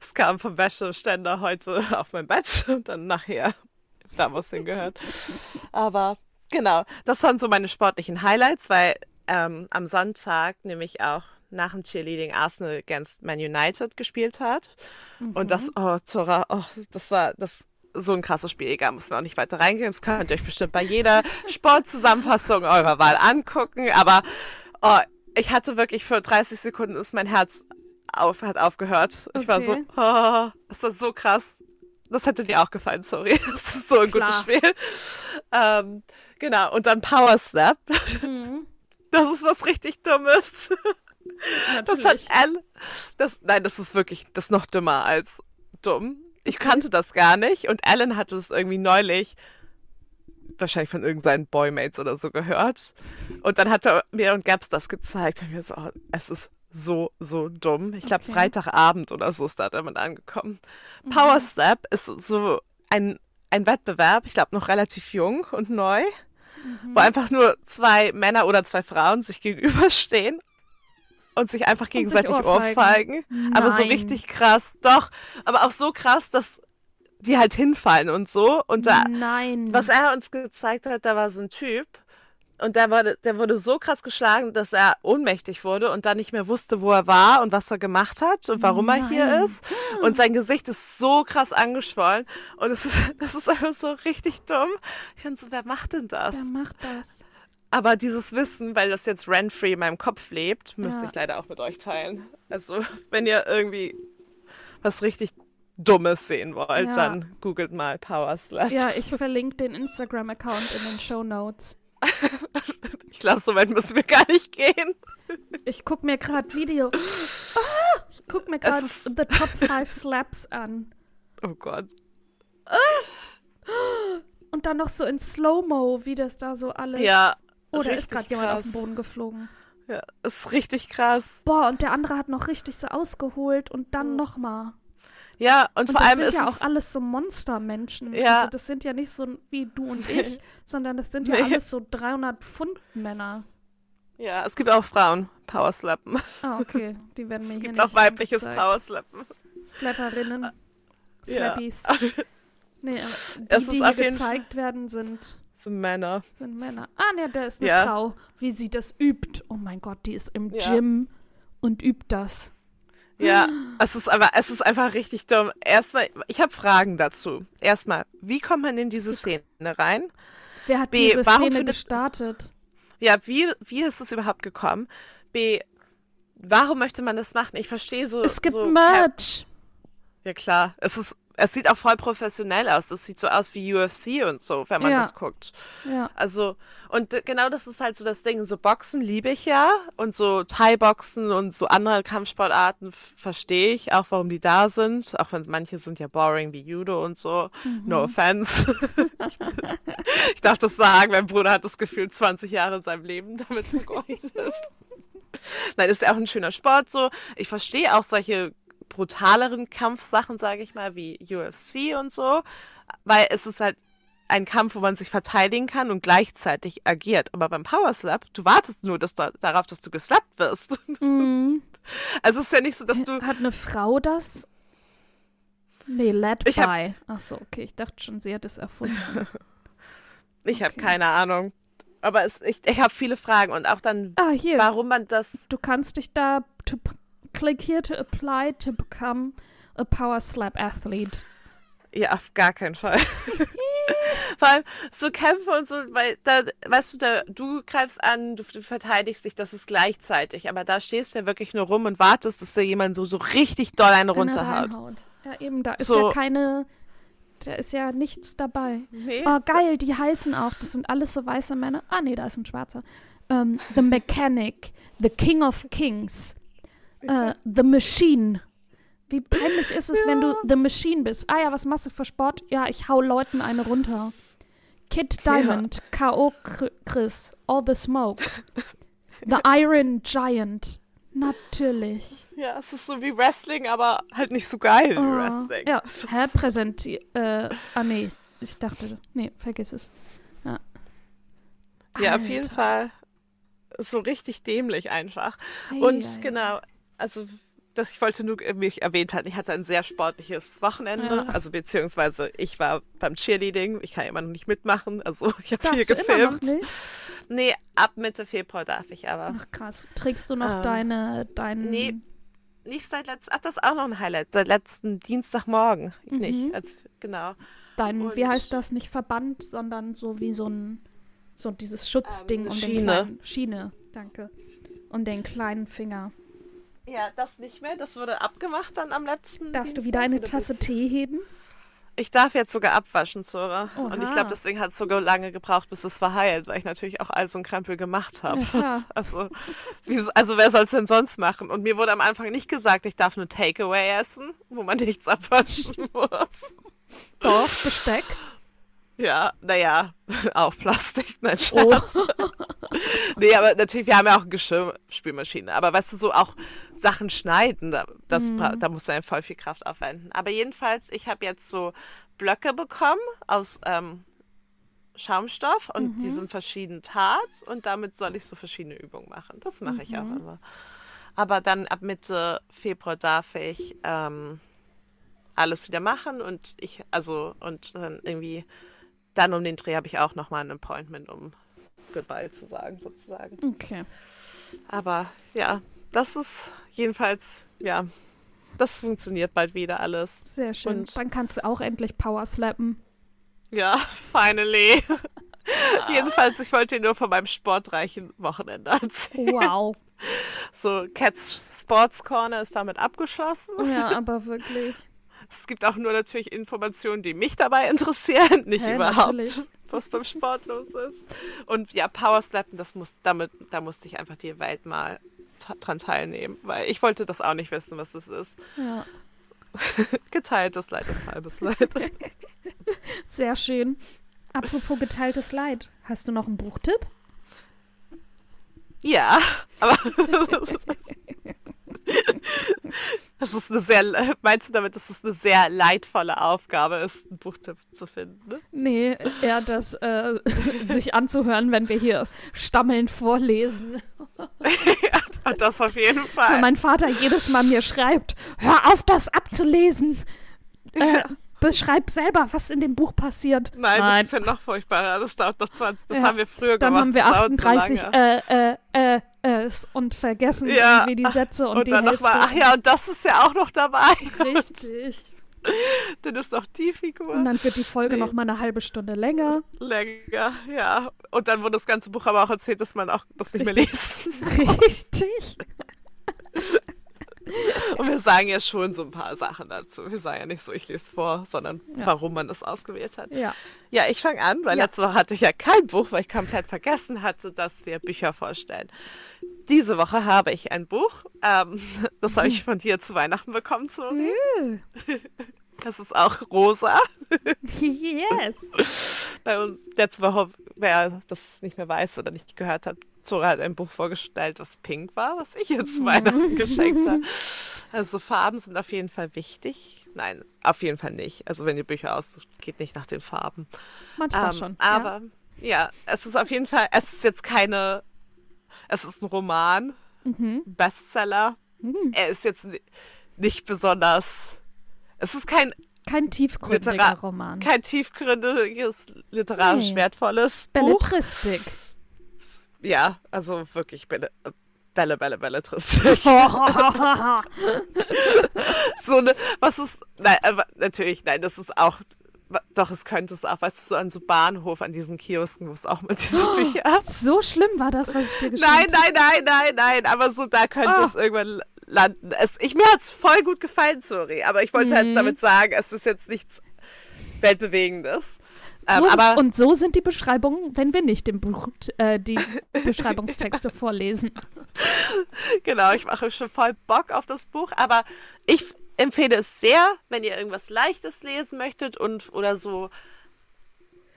S1: es kam vom Wäscheständer heute auf mein Bett und dann nachher da, wo es hingehört. Aber genau, das waren so meine sportlichen Highlights, weil ähm, am Sonntag nämlich auch nach dem Cheerleading Arsenal against Man United gespielt hat. Und das, oh, Zora, oh, das war das so ein krasses Spiel. Egal, müssen wir auch nicht weiter reingehen. Das könnt ihr euch bestimmt bei jeder (laughs) Sportzusammenfassung eurer Wahl angucken. Aber oh, ich hatte wirklich für 30 Sekunden ist mein Herz auf, hat aufgehört. Ich war so,
S2: Okay.
S1: oh, das war so krass. Das hätte dir auch gefallen, sorry. (laughs) Das ist so ein gutes
S2: Klar.
S1: Spiel. Ähm, genau, und dann Power Snap.
S2: Mhm.
S1: Das ist was richtig Dummes. (laughs) Das hat
S2: Natürlich.
S1: Al. Das, nein, das ist wirklich, das ist noch dümmer als dumm. Ich kannte das gar nicht und Alan hatte es irgendwie neulich wahrscheinlich von irgendeinen Boymates oder so gehört. Und dann hat er mir und Gabs das gezeigt und mir so, oh, es ist so, so dumm. Ich glaube,
S2: Okay.
S1: Freitagabend oder so ist da damit angekommen. Power Step ist so ein, ein Wettbewerb, ich glaube noch relativ jung und neu, wo einfach nur zwei Männer oder zwei Frauen sich gegenüberstehen und sich einfach gegenseitig
S2: ohrfeigen.
S1: ohrfeigen. Aber so richtig krass, doch. Aber auch so krass, dass die halt hinfallen und so. Und da,
S2: Nein.
S1: was er uns gezeigt hat, da war so ein Typ und der wurde, der wurde so krass geschlagen, dass er ohnmächtig wurde und dann nicht mehr wusste, wo er war und was er gemacht hat und warum er hier
S2: Nein.
S1: ist. Und sein Gesicht ist so krass angeschwollen und es ist, (laughs) das ist einfach so richtig dumm. Ich finde so, wer macht denn das?
S2: Wer macht das?
S1: Aber dieses Wissen, weil das jetzt rent-free in meinem Kopf lebt, müsste
S2: Ja.
S1: ich leider auch mit euch teilen. Also, wenn ihr irgendwie was richtig Dummes sehen wollt,
S2: Ja.
S1: dann googelt mal Power Slap.
S2: Ja, ich verlinke den Instagram-Account in den Show Notes. (laughs)
S1: Ich glaube, so weit müssen wir gar nicht gehen.
S2: Ich guck mir gerade Video. Ah, (laughs) ich guck mir gerade The Top 5 Slaps an. (laughs)
S1: Oh Gott. (gasps)
S2: Und dann noch so in Slow-Mo, wie das da so alles.
S1: Ja.
S2: Oh, da ist gerade jemand auf den Boden geflogen.
S1: Ja, ist richtig krass.
S2: Boah, und der andere hat noch richtig so ausgeholt und dann nochmal.
S1: Ja, und,
S2: Und
S1: vor
S2: das
S1: allem
S2: sind
S1: ist
S2: ja
S1: es,
S2: auch alles so Monstermenschen.
S1: Ja.
S2: Also das sind ja nicht so wie du und ich, sondern das sind ja
S1: Nee.
S2: alles so 300 Pfund Männer.
S1: ja, es gibt auch Frauen Power Slappen.
S2: Ah, okay. Die werden mir
S1: Es
S2: hier
S1: gibt
S2: nicht
S1: auch weibliches
S2: angezeigt.
S1: Power Slappen.
S2: Slapperinnen.
S1: Ja.
S2: Slappies. (laughs) Nee, aber die,
S1: Es
S2: die hier gezeigt werden, sind,
S1: So Männer.
S2: sind Männer. Ah, ne, da ist eine
S1: Ja.
S2: Frau. Wie sie das übt. Oh mein Gott, die ist im
S1: Ja.
S2: Gym und übt das.
S1: Ja, es ist aber, es ist einfach richtig dumm. Erstmal, ich habe Fragen dazu. Erstmal, wie kommt man in diese Szene rein?
S2: Wer hat
S1: B,
S2: diese
S1: warum
S2: Szene
S1: findet-
S2: gestartet?
S1: Ja, wie, wie ist es überhaupt gekommen? B, warum möchte man das machen? Ich verstehe so.
S2: Es gibt
S1: so
S2: Merch.
S1: Ja klar, es ist, es sieht auch voll professionell aus. Das sieht so aus wie UFC und so, wenn man
S2: Ja.
S1: das guckt.
S2: Ja.
S1: Also, und genau das ist halt so das Ding. So Boxen liebe ich ja. Und so Thai-Boxen und so andere Kampfsportarten verstehe ich auch, warum die da sind. Auch wenn manche sind ja boring wie Judo und so. No offense. (laughs) ich darf das sagen, mein Bruder hat das Gefühl 20 Jahre in seinem Leben damit vergeudet. (laughs) Nein, ist ja auch ein schöner Sport so. Ich verstehe auch solche brutaleren Kampfsachen, sage ich mal, wie UFC und so, weil es ist halt ein Kampf, wo man sich verteidigen kann und gleichzeitig agiert. Aber beim Power Slap, du wartest nur dass da, darauf, dass du geslappt wirst. (laughs)
S2: Mhm.
S1: Also es ist ja nicht so, dass du
S2: Hat eine Frau das? Nee, led
S1: Ich hab-
S2: by. Ach so, okay. Ich dachte schon, sie hat es erfunden. (laughs)
S1: ich habe
S2: Okay.
S1: keine Ahnung. Aber es, ich, ich habe viele Fragen und auch dann,
S2: Ah,
S1: warum man das.
S2: Du kannst dich da click here to apply to become a power slap athlete.
S1: Ja, auf gar keinen Fall. (laughs) Vor allem so Kämpfe und so, weil da, weißt du, da, du greifst an, du, du verteidigst dich, das ist gleichzeitig. Aber da stehst du ja wirklich nur rum und wartest, dass da jemand so, so richtig doll eine
S2: Eine
S1: runterhaut.
S2: Ja, eben, da ist
S1: So.
S2: ja keine, da ist ja nichts dabei.
S1: Nee.
S2: Oh, geil, die heißen auch, das sind alles so weiße Männer. Ah, nee, da ist ein schwarzer. Ähm, the Mechanic, The King of Kings, äh, The Machine. Wie peinlich ist es, wenn du The Machine bist? Ah ja, was machst du für Sport? Ja, ich hau Leuten eine runter. Kid Diamond, K.O. Chr- Chris, All the Smoke, The Iron Giant. Natürlich.
S1: Ja, es ist so wie Wrestling, aber halt nicht so geil wie
S2: Oh,
S1: Wrestling.
S2: ja, Herr präsentiert. Äh, ah, nee, ich dachte, nee, vergiss es. Ja,
S1: Ja, auf jeden. Fall so richtig dämlich einfach.
S2: Ei,
S1: Und
S2: ei.
S1: genau, also das, ich wollte nur, wie ich erwähnt hatte, ich hatte ein sehr sportliches Wochenende.
S2: Ja.
S1: Also beziehungsweise ich war beim Cheerleading, ich kann immer noch nicht mitmachen, also (laughs) ich habe viel
S2: immer
S1: gefilmt.
S2: nicht?
S1: Nee, ab Mitte Februar darf ich aber.
S2: Ach krass. Trägst du noch
S1: Ähm,
S2: deine, deinen.
S1: nee. Nicht seit letzten, ach, das ist auch noch ein Highlight, seit letzten Dienstagmorgen.
S2: Mhm.
S1: Nicht, als, genau.
S2: dein, wie
S1: und-
S2: heißt das? Nicht Verband, sondern so wie so ein, so dieses Schutzding
S1: Ähm,
S2: um den
S1: Schiene.
S2: kleinen, Schiene, danke. Um den kleinen Finger.
S1: Ja, das nicht mehr, das wurde abgemacht dann am letzten
S2: Darfst du
S1: Dienstag
S2: wieder eine Tasse
S1: bis-
S2: Tee heben?
S1: Ich darf jetzt sogar abwaschen, Zora. Und ich
S2: Oha.
S1: glaube, deswegen hat es so lange gebraucht, bis es verheilt, weil ich natürlich auch all so einen Krempel gemacht habe.
S2: Ja. (laughs)
S1: Also, wie, also wer soll es denn sonst machen? Und mir wurde am Anfang nicht gesagt, ich darf nur Takeaway essen, wo man (laughs) nichts abwaschen (laughs) muss.
S2: Doch, Besteck.
S1: Ja, naja, auf Plastik, nein,
S2: Oh.
S1: Nee, aber natürlich, wir haben ja auch eine Geschirrspülmaschine. Aber weißt du, so auch Sachen schneiden, da, das,
S2: Mhm.
S1: da muss man ja voll viel Kraft aufwenden. Aber jedenfalls, ich habe jetzt so Blöcke bekommen aus ähm, Schaumstoff und
S2: Mhm.
S1: die sind verschieden hart und damit soll ich so verschiedene Übungen machen. Das mache ich auch
S2: Mhm.
S1: immer. Aber dann ab Mitte Februar darf ich ähm, alles wieder machen und ich, also, und dann irgendwie, dann um den Dreh habe ich auch nochmal ein Appointment, um Goodbye zu sagen, sozusagen.
S2: Okay.
S1: Aber ja, das ist jedenfalls, ja, das funktioniert bald wieder alles.
S2: Sehr schön.
S1: Und-
S2: Dann kannst du auch endlich Power slappen.
S1: Ja, (laughs) finally. (laughs) Jedenfalls, ich wollte dir nur von meinem sportreichen Wochenende erzählen.
S2: Wow.
S1: So, Cats Sports Corner ist damit abgeschlossen.
S2: Ja, aber wirklich. (laughs)
S1: Es gibt auch nur natürlich Informationen, die mich dabei interessieren, nicht
S2: Hä,
S1: überhaupt,
S2: natürlich.
S1: Was beim Sport los ist. Und ja, Power Slappen, das muss, damit, da musste ich einfach die Welt mal dran teilnehmen, weil ich wollte das auch nicht wissen, was das ist.
S2: Ja. (laughs)
S1: Geteiltes Leid ist halbes Leid. (laughs)
S2: Sehr schön. Apropos geteiltes Leid. Hast du noch einen Buchtipp?
S1: Ja, aber (laughs) das ist eine sehr, (laughs) meinst du damit, dass es eine sehr leidvolle Aufgabe ist, einen Buchtipp zu finden? Ne?
S2: Nee, eher das äh, (laughs) sich anzuhören, wenn wir hier stammelnd vorlesen. (laughs)
S1: ja, das auf jeden
S2: Weil
S1: Fall.
S2: mein Vater jedes Mal mir schreibt, hör auf, das abzulesen. Äh, beschreib selber, was in dem Buch passiert.
S1: Nein, das ist ja noch furchtbarer. Das dauert noch 20. Das
S2: Ja,
S1: haben wir früher
S2: Dann
S1: gemacht.
S2: haben wir
S1: das dauert so
S2: 38
S1: lange.
S2: äh, äh, äh, es und vergessen
S1: Ja,
S2: irgendwie die Sätze und,
S1: Und
S2: die
S1: dann
S2: Hälfte.
S1: nochmal, ach ja, und das ist ja auch noch dabei.
S2: Richtig. (laughs)
S1: Dann ist doch die Figur
S2: Und dann wird die Folge
S1: Nee.
S2: noch mal eine halbe Stunde länger.
S1: länger. Ja. Und dann wurde das ganze Buch aber auch erzählt, dass man auch das nicht mehr
S2: Richtig.
S1: lesen. (laughs)
S2: Richtig. (laughs)
S1: Und wir sagen ja schon so ein paar Sachen dazu. Wir sagen ja nicht so, ich lese vor, sondern
S2: Ja.
S1: warum man das ausgewählt hat.
S2: Ja.
S1: Ja, ich fange an, weil
S2: Ja.
S1: letzte Woche hatte ich ja kein Buch, weil ich komplett vergessen hatte, dass wir Bücher vorstellen. Diese Woche habe ich ein Buch. Ähm, (laughs) das habe ich von dir zu Weihnachten bekommen, Sori. Das ist auch rosa. (laughs)
S2: Yes.
S1: Bei uns letzte Woche, wer das nicht mehr weiß oder nicht gehört hat, Zora hat ein Buch vorgestellt, das pink war, was ich zu (laughs) Weihnachten geschenkt habe. Also Farben sind auf jeden Fall wichtig. Nein, auf jeden Fall nicht. Also wenn ihr Bücher aussucht, geht nicht nach den Farben.
S2: Manchmal
S1: Ähm,
S2: schon.
S1: Aber ja. es ist auf jeden Fall, es ist jetzt keine, es ist ein Roman,
S2: Mhm.
S1: Bestseller. Er ist jetzt ni- nicht besonders, es ist kein,
S2: ja. Kein tiefgründiger
S1: Litera-
S2: Roman.
S1: kein tiefgründiges, literarisch
S2: Nee.
S1: wertvolles Buch.
S2: Belletristik.
S1: Ja, also wirklich Bälle, Bälle, Bälle, Belletristik. (laughs) so eine, was ist, nein, aber natürlich, nein, das ist auch, doch, es könnte es auch, weißt du, so an so Bahnhof, an diesen Kiosken, wo es auch mal diese Bücher
S2: so schlimm war das, was ich dir geschrieben
S1: Nein, nein, nein, nein, nein, aber so, da könnte
S2: Ah.
S1: es irgendwann landen. Es, ich, mir hat's voll gut gefallen, sorry, aber ich wollte
S2: Mhm.
S1: halt damit sagen, es ist jetzt nichts Weltbewegendes. Ähm,
S2: so,
S1: aber
S2: und so sind die Beschreibungen, wenn wir nicht im Buch äh, die Beschreibungstexte (laughs) vorlesen.
S1: genau, ich mache schon voll Bock auf das Buch, aber ich empfehle es sehr, wenn ihr irgendwas Leichtes lesen möchtet und oder so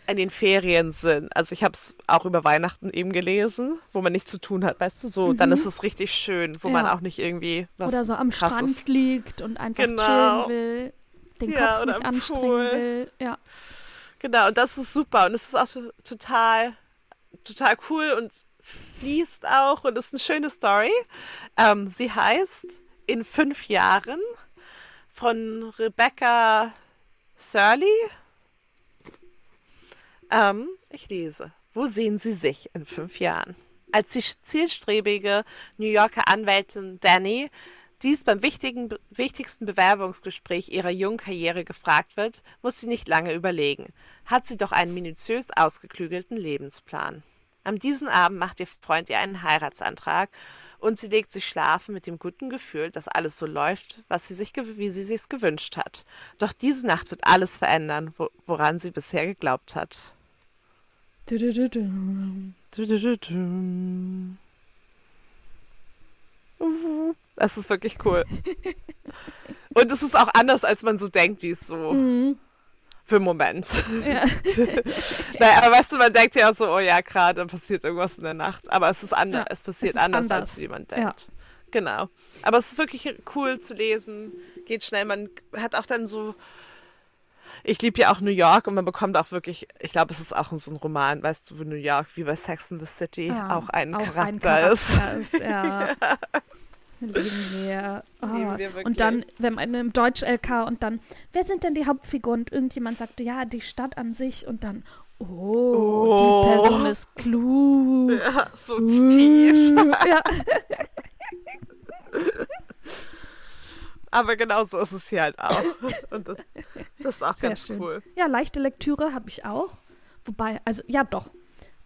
S1: in den Ferien sind. Also ich habe es auch über Weihnachten eben gelesen, wo man nichts zu tun hat, weißt du, so, dann ist es richtig schön, wo man
S2: Mhm. Ja.
S1: auch nicht irgendwie was
S2: Oder so am
S1: krasses
S2: Strand liegt und einfach
S1: Genau.
S2: chillen will, den
S1: Ja,
S2: Kopf nicht
S1: am
S2: anstrengen
S1: Pool.
S2: will. Ja.
S1: Genau, und das ist super. Und es ist auch to- total, total cool und fließt auch und ist eine schöne Story. Ähm, sie heißt In fünf Jahren von Rebecca Surley. Ähm, ich lese. Wo sehen Sie sich in fünf Jahren? Als die zielstrebige New Yorker Anwältin Danny dies beim wichtigen, wichtigsten Bewerbungsgespräch ihrer jungen Karriere gefragt wird, muss sie nicht lange überlegen. Hat sie doch einen minutiös ausgeklügelten Lebensplan. Am diesen Abend macht ihr Freund ihr einen Heiratsantrag und sie legt sich schlafen mit dem guten Gefühl, dass alles so läuft, was sie sich, wie sie sich's gewünscht hat. Doch diese Nacht wird alles verändern, wo, woran sie bisher geglaubt hat.
S2: Du, du, du, du.
S1: Du-du-du-du. Das ist wirklich cool. Und es ist auch anders, als man so denkt, wie es so
S2: Mhm.
S1: für einen Moment.
S2: Ja. (laughs)
S1: naja, aber weißt du, man denkt ja so, oh ja, gerade passiert irgendwas in der Nacht. Aber es ist anders,
S2: Ja,
S1: es passiert
S2: es
S1: anders,
S2: anders.
S1: als wie man
S2: Ja.
S1: denkt. Genau. Aber es ist wirklich cool zu lesen, geht schnell. Man hat auch dann so. Ich liebe ja auch New York und man bekommt auch wirklich, ich glaube, es ist auch so ein Roman, weißt du, wo New York wie bei Sex in the City
S2: Ja,
S1: auch ein
S2: auch
S1: Charakter
S2: ein Charakter
S1: ist.
S2: ist. Ja. (laughs) Lieben wir. Oh.
S1: Lieben wir
S2: und dann, wenn man im Deutsch-LK und dann, wer sind denn die Hauptfiguren? Und irgendjemand sagte, ja, die Stadt an sich und dann, oh,
S1: Oh.
S2: die Person ist klug.
S1: Ja, so tief.
S2: Uh, ja. (laughs)
S1: Aber genau so ist es hier halt auch. Und das, das ist auch
S2: Sehr
S1: ganz
S2: schön.
S1: cool.
S2: ja, leichte Lektüre habe ich auch. Wobei, also ja doch.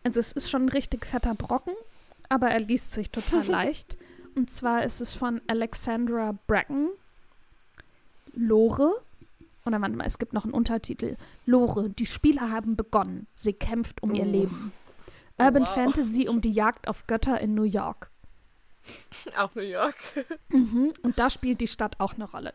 S2: Also es ist schon ein richtig fetter Brocken, aber er liest sich total (laughs) leicht. Und zwar ist es von Alexandra Bracken. Lore. Oder warte mal, es gibt noch einen Untertitel. Lore, die Spieler haben begonnen. Sie kämpft um ihr
S1: Oh.
S2: Leben. Urban
S1: wow.
S2: Fantasy um die Jagd auf Götter in New York. (laughs)
S1: Auch New York. (laughs)
S2: Mhm, und da spielt die Stadt auch eine Rolle.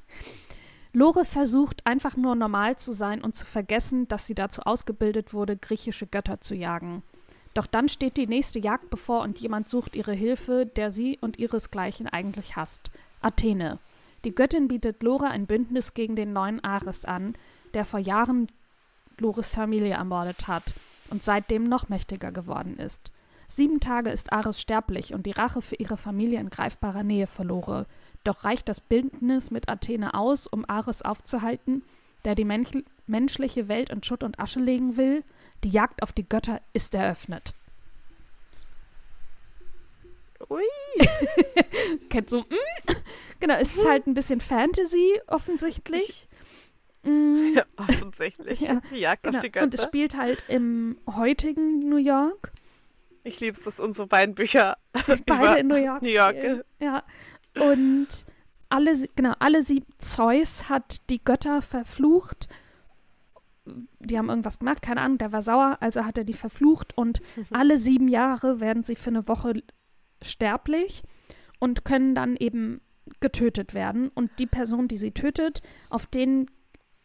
S2: (laughs) Lore versucht einfach nur normal zu sein und zu vergessen, dass sie dazu ausgebildet wurde, griechische Götter zu jagen. Doch dann steht die nächste Jagd bevor und jemand sucht ihre Hilfe, der sie und ihresgleichen eigentlich hasst. Athene. Die Göttin bietet Lore ein Bündnis gegen den neuen Ares an, der vor Jahren Lores Familie ermordet hat und seitdem noch mächtiger geworden ist. Sieben Tage ist Ares sterblich und die Rache für ihre Familie in greifbarer Nähe verlore. Doch reicht das Bündnis mit Athene aus, um Ares aufzuhalten, der die mensch menschliche Welt in Schutt und Asche legen will? Die Jagd auf die Götter ist eröffnet.
S1: Ui.
S2: Kennt so, mm. Genau, es ist halt ein bisschen Fantasy, offensichtlich. (laughs) Mm,
S1: Ja, offensichtlich. (laughs)
S2: Ja,
S1: Die Jagd
S2: genau.
S1: auf die
S2: Und es
S1: Götter.
S2: spielt halt im heutigen New York.
S1: Ich liebe es, dass unsere beiden Bücher (laughs)
S2: Beide in New York.
S1: New York.
S2: spielen. Ja. Und alle, genau, alle sieben, Zeus hat die Götter verflucht. Die haben irgendwas gemacht, keine Ahnung, der war sauer, also hat er die verflucht und (laughs) alle sieben Jahre werden sie für eine Woche sterblich und können dann eben getötet werden. Und die Person, die sie tötet, auf den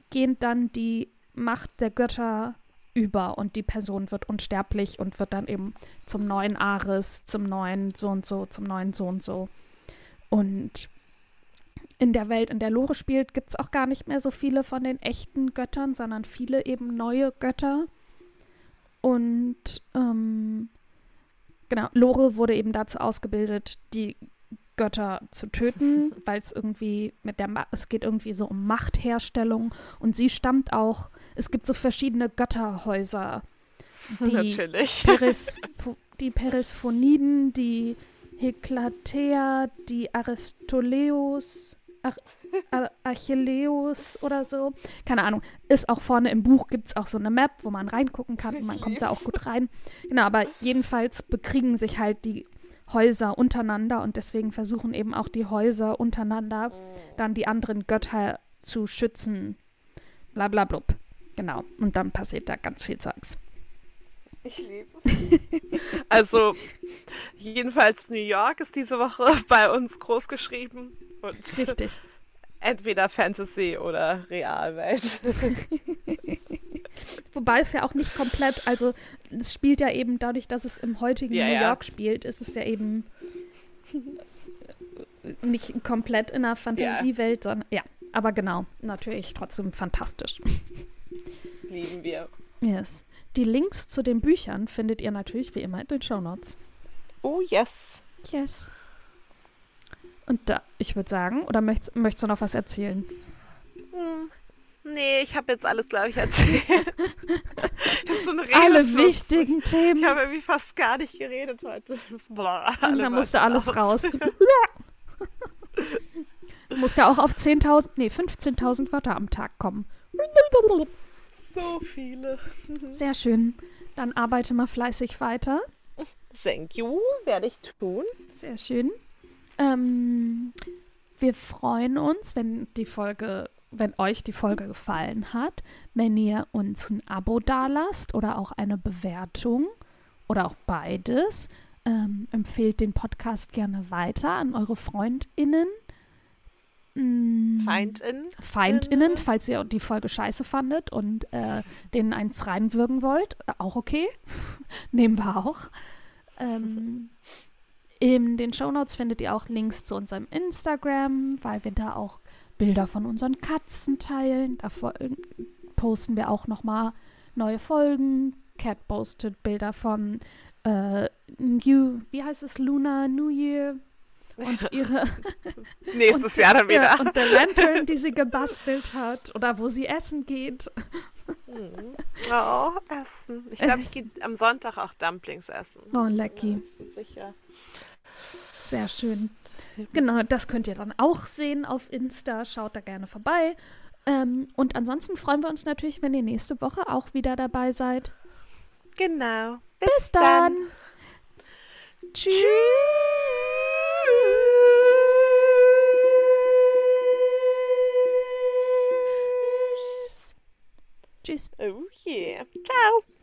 S2: gehen dann die Macht der Götter über und die Person wird unsterblich und wird dann eben zum neuen Ares, zum neuen so und so, zum neuen so und so. Und in der Welt, in der Lore spielt, gibt es auch gar nicht mehr so viele von den echten Göttern, sondern viele eben neue Götter. Und ähm, genau, Lore wurde eben dazu ausgebildet, die Götter zu töten, (laughs) weil es irgendwie mit der Ma es geht irgendwie so um Machtherstellung und sie stammt auch, es gibt so verschiedene Götterhäuser. (laughs) Die
S1: Natürlich.
S2: Peris, (laughs) die Perisphoniden, die Heklatea, die Aristoleus, Ach, Achilleus oder so. Keine Ahnung. Ist auch vorne im Buch, gibt es auch so eine Map, wo man reingucken kann und man kommt da auch gut rein. Genau, aber jedenfalls bekriegen sich halt die Häuser untereinander und deswegen versuchen eben auch die Häuser untereinander dann die anderen Götter zu schützen. Blablabla. Genau. Und dann passiert da ganz viel Zeugs.
S1: Ich liebe es. also, jedenfalls New York ist diese Woche (laughs) bei uns groß geschrieben. Und
S2: Richtig.
S1: Entweder Fantasy oder Realwelt. (laughs)
S2: Wobei es ja auch nicht komplett, also es spielt ja eben dadurch, dass es im heutigen
S1: Ja,
S2: New
S1: ja.
S2: York spielt, ist es ja eben nicht komplett in einer Fantasiewelt, sondern ja, aber genau, natürlich trotzdem fantastisch.
S1: Lieben wir.
S2: Yes. Die Links zu den Büchern findet ihr natürlich wie immer in den Shownotes.
S1: Oh, yes.
S2: Yes. Und da, ich würde sagen, oder möchtest, möchtest du noch was erzählen?
S1: Hm. Nee, ich habe jetzt alles, glaube ich, erzählt. (laughs) ich habe so einen
S2: Alle
S1: Redefluss.
S2: wichtigen Themen.
S1: Ich habe irgendwie fast gar nicht geredet heute. (laughs) Boah, alle
S2: da musste alles
S1: aus.
S2: raus. (laughs) du musst ja auch auf 10.000, nee, 15.000 Wörter am Tag kommen.
S1: So viele.
S2: Sehr schön. Dann arbeite mal fleißig weiter.
S1: Thank you, werde ich tun.
S2: Sehr schön. Ähm, wir freuen uns, wenn die Folge, wenn euch die Folge gefallen hat, wenn ihr uns ein Abo dalasst oder auch eine Bewertung oder auch beides. Ähm, empfehlt den Podcast gerne weiter an eure FreundInnen. Mm,
S1: Feindin.
S2: FeindInnen, falls ihr die Folge scheiße fandet und äh, denen eins reinwürgen wollt, äh, auch okay. (laughs) Nehmen wir auch. Ähm, in den Shownotes findet ihr auch Links zu unserem Instagram, weil wir da auch Bilder von unseren Katzen teilen. Da äh, posten wir auch nochmal neue Folgen. Cat postet Bilder von äh, New, wie heißt es, Luna New Year und (laughs) ihre
S1: Nächstes Jahr dann wieder.
S2: ja, und der Lantern, die sie gebastelt hat oder wo sie essen geht.
S1: Mhm. Oh, Essen. Ich glaube, ich gehe am Sonntag auch Dumplings essen.
S2: Oh, lecky.
S1: Du sicher?
S2: Sehr schön. Genau, das könnt ihr dann auch sehen auf Insta. Schaut da gerne vorbei. Ähm, und ansonsten freuen wir uns natürlich, wenn ihr nächste Woche auch wieder dabei seid.
S1: Genau.
S2: Bis dann. Tschüss. Tschüss.
S1: Oh yeah. Ciao.